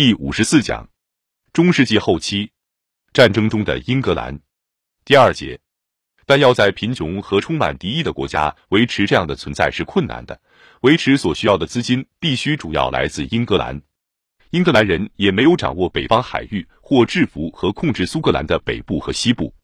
第五十四讲：中世纪后期战争中的英格兰。第二节，但要在贫穷和充满敌意的国家维持这样的存在是困难的。维持所需要的资金必须主要来自英格兰。英格兰人也没有掌握北方海域或制服和控制苏格兰的北部和西部，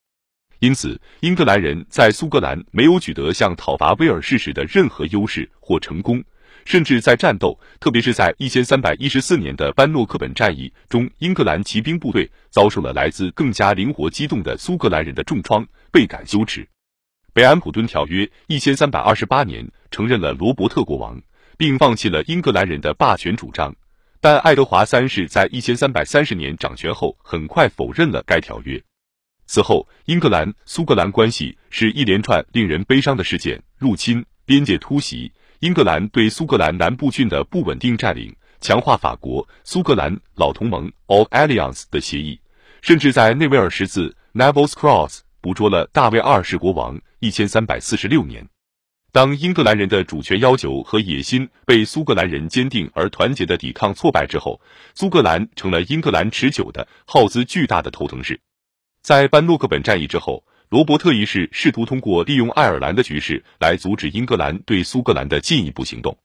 因此英格兰人在苏格兰没有取得像讨伐威尔士时的任何优势或成功。甚至在战斗，特别是在一千三百一十四年的班诺克本战役中，英格兰骑兵部队遭受了来自更加灵活机动的苏格兰人的重创，倍感羞耻。北安普敦条约一千三百二十八年承认了罗伯特国王，并放弃了英格兰人的霸权主张，但爱德华三世在一千三百三十年掌权后，很快否认了该条约。此后，英格兰苏格兰关系是一连串令人悲伤的事件：入侵、边界突袭。英格兰对苏格兰南部郡的不稳定占领，强化法国苏格兰老同盟 （Old Alliance） 的协议，甚至在内维尔十字 （Neville's Cross） 捕捉了大卫二世国王。一千三百四十六年，当英格兰人的主权要求和野心被苏格兰人坚定而团结的抵抗挫败之后，苏格兰成了英格兰持久的、耗资巨大的头疼事。在班诺克本战役之后。罗伯特一世试图通过利用爱尔兰的局势来阻止英格兰对苏格兰的进一步行动。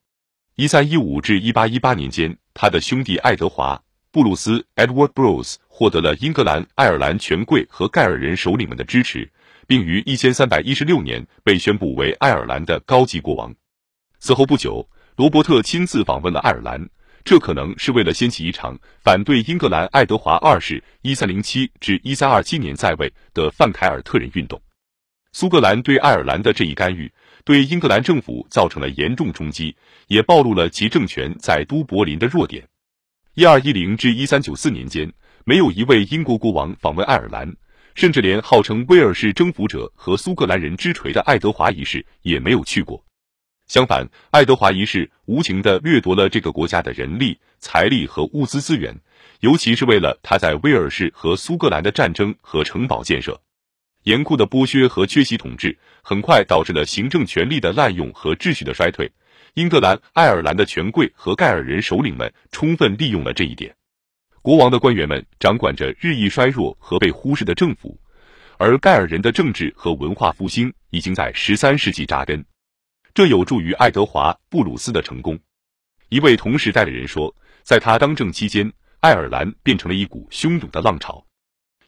一三一五至一八一八年间，他的兄弟爱德华·布鲁斯 （Edward Bruce） 获得了英格兰、爱尔兰权贵和盖尔人首领们的支持，并于一千三百一十六年被宣布为爱尔兰的高级国王。此后不久，罗伯特亲自访问了爱尔兰。这可能是为了掀起一场反对英格兰爱德华二世（一三零七至一三二七年在位）的范凯尔特人运动。苏格兰对爱尔兰的这一干预，对英格兰政府造成了严重冲击，也暴露了其政权在都柏林的弱点。一二一零至一三九四年间，没有一位英国国王访问爱尔兰，甚至连号称威尔士征服者和苏格兰人之锤的爱德华一世也没有去过。相反，爱德华一世无情地掠夺了这个国家的人力、财力和物资资源，尤其是为了他在威尔士和苏格兰的战争和城堡建设。严酷的剥削和缺席统治很快导致了行政权力的滥用和秩序的衰退。英格兰、爱尔兰的权贵和盖尔人首领们充分利用了这一点。国王的官员们掌管着日益衰弱和被忽视的政府，而盖尔人的政治和文化复兴已经在十三世纪扎根。这有助于爱德华·布鲁斯的成功。一位同时代的人说，在他当政期间，爱尔兰变成了一股汹涌的浪潮。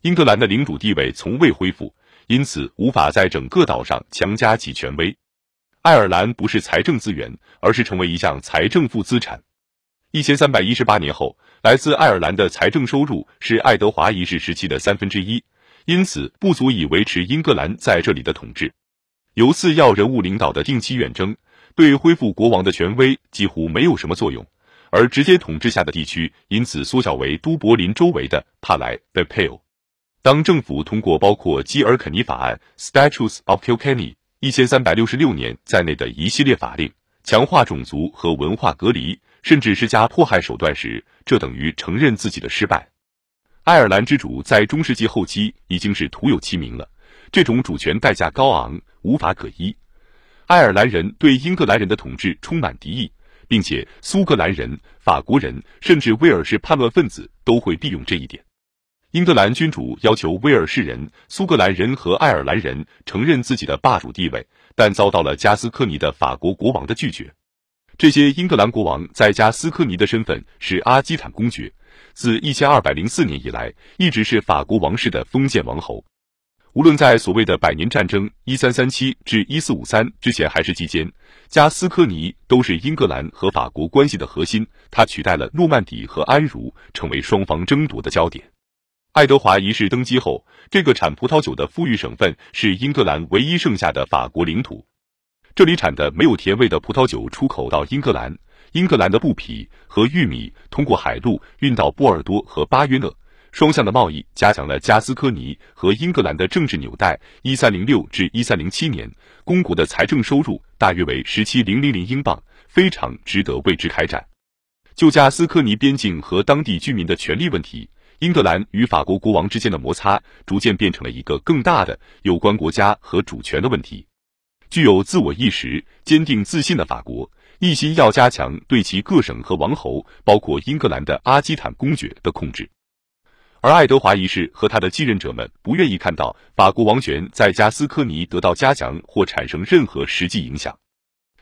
英格兰的领主地位从未恢复，因此无法在整个岛上强加其权威。爱尔兰不是财政资源，而是成为一项财政负资产。一千三百一十八年后，来自爱尔兰的财政收入是爱德华一世时期的三分之一，因此不足以维持英格兰在这里的统治。由次要人物领导的定期远征，对恢复国王的权威几乎没有什么作用，而直接统治下的地区因此缩小为都柏林周围的帕莱 （The Pale）。当政府通过包括基尔肯尼法案 （Statutes of Kilkenny，一千三百六十六年）在内的一系列法令，强化种族和文化隔离，甚至施加迫害手段时，这等于承认自己的失败。爱尔兰之主在中世纪后期已经是徒有其名了。这种主权代价高昂，无法可依。爱尔兰人对英格兰人的统治充满敌意，并且苏格兰人、法国人甚至威尔士叛乱分子都会利用这一点。英格兰君主要求威尔士人、苏格兰人和爱尔兰人承认自己的霸主地位，但遭到了加斯科尼的法国国王的拒绝。这些英格兰国王在加斯科尼的身份是阿基坦公爵，自一千二百零四年以来一直是法国王室的封建王侯。无论在所谓的百年战争（一三三七至一四五三）之前还是期间，加斯科尼都是英格兰和法国关系的核心。他取代了诺曼底和安茹，成为双方争夺的焦点。爱德华一世登基后，这个产葡萄酒的富裕省份是英格兰唯一剩下的法国领土。这里产的没有甜味的葡萄酒出口到英格兰，英格兰的布匹和玉米通过海路运到波尔多和巴约勒。双向的贸易加强了加斯科尼和英格兰的政治纽带。一三零六至一三零七年，公国的财政收入大约为十七零零零英镑，非常值得为之开战。就加斯科尼边境和当地居民的权利问题，英格兰与法国国王之间的摩擦逐渐变成了一个更大的有关国家和主权的问题。具有自我意识、坚定自信的法国，一心要加强对其各省和王侯，包括英格兰的阿基坦公爵的控制。而爱德华一世和他的继任者们不愿意看到法国王权在加斯科尼得到加强或产生任何实际影响，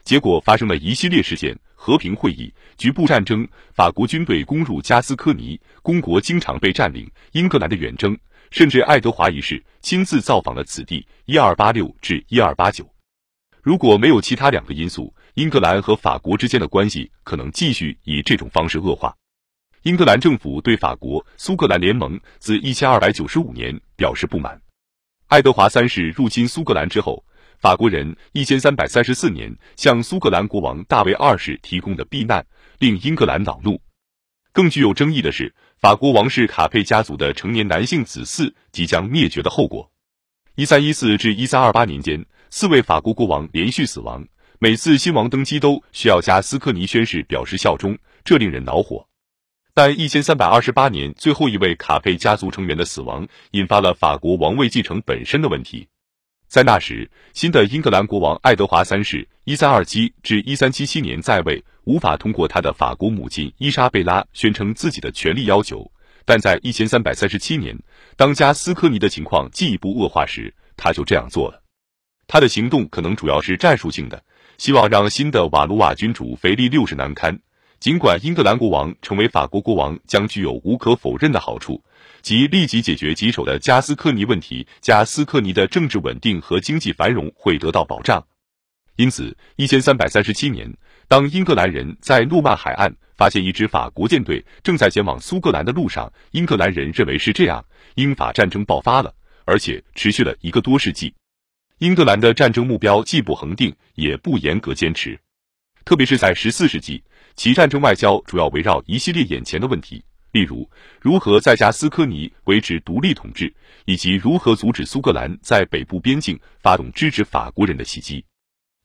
结果发生了一系列事件：和平会议、局部战争、法国军队攻入加斯科尼、公国经常被占领、英格兰的远征，甚至爱德华一世亲自造访了此地（一二八六至一二八九）。如果没有其他两个因素，英格兰和法国之间的关系可能继续以这种方式恶化。英格兰政府对法国苏格兰联盟自一千二百九十五年表示不满。爱德华三世入侵苏格兰之后，法国人一千三百三十四年向苏格兰国王大卫二世提供的避难，令英格兰恼怒。更具有争议的是，法国王室卡佩家族的成年男性子嗣即将灭绝的后果。一三一四至一三二八年间，四位法国国王连续死亡，每次新王登基都需要加斯科尼宣誓表示效忠，这令人恼火。但一千三百二十八年，最后一位卡佩家族成员的死亡，引发了法国王位继承本身的问题。在那时，新的英格兰国王爱德华三世（一三二七至一三七七年）在位，无法通过他的法国母亲伊莎贝拉宣称自己的权利要求。但在一千三百三十七年，当加斯科尼的情况进一步恶化时，他就这样做了。他的行动可能主要是战术性的，希望让新的瓦卢瓦君主腓力六世难堪。尽管英格兰国王成为法国国王将具有无可否认的好处，即立即解决棘手的加斯科尼问题，加斯科尼的政治稳定和经济繁荣会得到保障。因此，一千三百三十七年，当英格兰人在诺曼海岸发现一支法国舰队正在前往苏格兰的路上，英格兰人认为是这样，英法战争爆发了，而且持续了一个多世纪。英格兰的战争目标既不恒定，也不严格坚持，特别是在十四世纪。其战争外交主要围绕一系列眼前的问题，例如如何在加斯科尼维持独立统治，以及如何阻止苏格兰在北部边境发动支持法国人的袭击。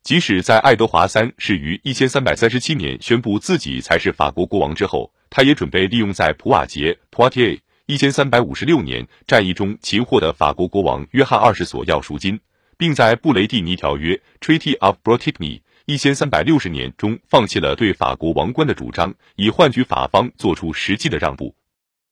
即使在爱德华三世于一千三百三十七年宣布自己才是法国国王之后，他也准备利用在普瓦捷 （Poitiers） 一千三百五十六年战役中擒获的法国国王约翰二世所要赎金，并在布雷蒂尼条约 （Treaty of Bretigny）。一千三百六十年中，放弃了对法国王冠的主张，以换取法方做出实际的让步。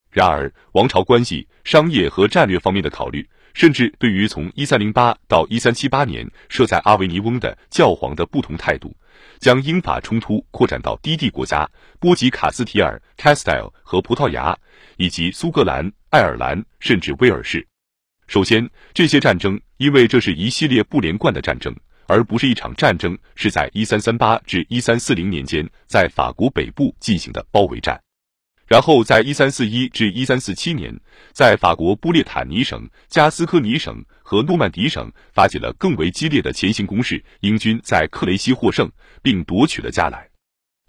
然而，王朝关系、商业和战略方面的考虑，甚至对于从一三零八到一三七八年设在阿维尼翁的教皇的不同态度，将英法冲突扩展到低地国家，波及卡斯提尔 （Castile） 和葡萄牙，以及苏格兰、爱尔兰，甚至威尔士。首先，这些战争因为这是一系列不连贯的战争。而不是一场战争，是在一三三八至一三四零年间在法国北部进行的包围战，然后在一三四一至一三四七年，在法国布列塔尼省、加斯科尼省和诺曼底省发起了更为激烈的前行攻势，英军在克雷西获胜，并夺取了加莱。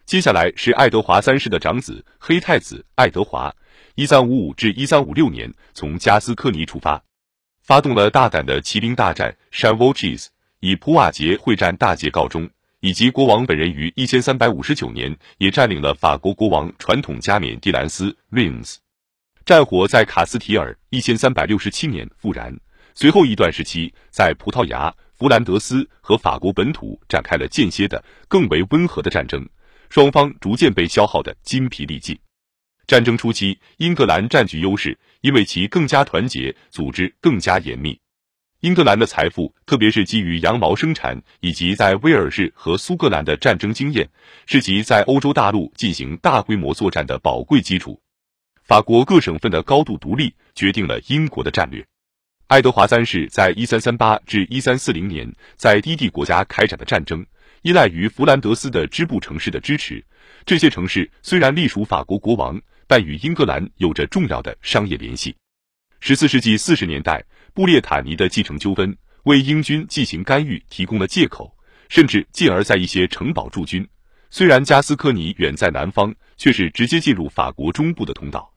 接下来是爱德华三世的长子黑太子爱德华，一三五五至一三五六年从加斯科尼出发，发动了大胆的骑兵大战 c h a v a u c h e s 以普瓦捷会战大捷告终，以及国王本人于一千三百五十九年也占领了法国国王传统加冕蒂兰斯 （Reims）。战火在卡斯提尔一千三百六十七年复燃，随后一段时期在葡萄牙、弗兰德斯和法国本土展开了间歇的、更为温和的战争，双方逐渐被消耗得筋疲力尽。战争初期，英格兰占据优势，因为其更加团结，组织更加严密。英格兰的财富，特别是基于羊毛生产以及在威尔士和苏格兰的战争经验，是其在欧洲大陆进行大规模作战的宝贵基础。法国各省份的高度独立决定了英国的战略。爱德华三世在一三三八至一三四零年在低地国家开展的战争，依赖于弗兰德斯的支部城市的支持。这些城市虽然隶属法国国王，但与英格兰有着重要的商业联系。十四世纪四十年代。布列塔尼的继承纠纷为英军进行干预提供了借口，甚至进而在一些城堡驻军。虽然加斯科尼远在南方，却是直接进入法国中部的通道。